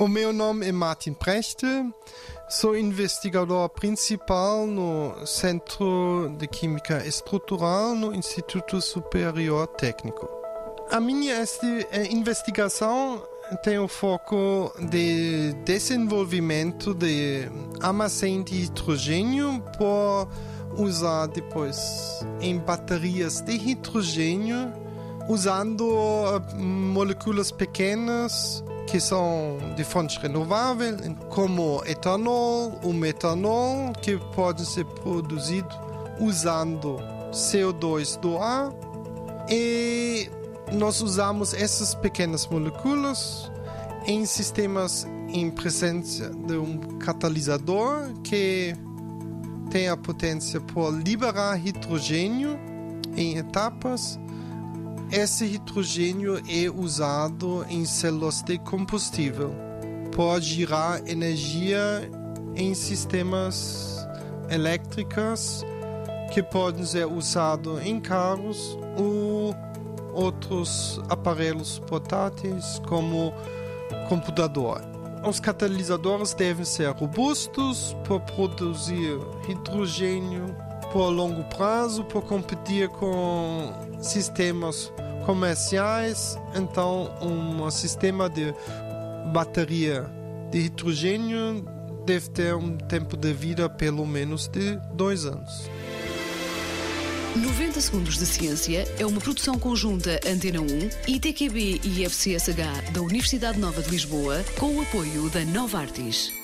O meu nome é Martin Prechte, sou investigador principal no Centro de Química Estrutural no Instituto Superior Técnico. A minha eh, investigação tem o foco de desenvolvimento de armazém de hidrogênio por usar depois em baterias de hidrogênio usando eh, moléculas pequenas que são de fontes renováveis, como etanol ou metanol, que pode ser produzido usando CO2 do ar. E nós usamos essas pequenas moléculas em sistemas em presença de um catalisador que tem a potência por liberar hidrogênio em etapas esse hidrogênio é usado em células de combustível. Pode gerar energia em sistemas elétricos que podem ser usados em carros ou outros aparelhos portáteis como computador. Os catalisadores devem ser robustos por produzir hidrogênio por longo prazo, por competir com sistemas comerciais, então um sistema de bateria de hidrogênio deve ter um tempo de vida pelo menos de dois anos. 90 Segundos de Ciência é uma produção conjunta Antena 1, ITQB e FCSH da Universidade Nova de Lisboa, com o apoio da Nova Artis.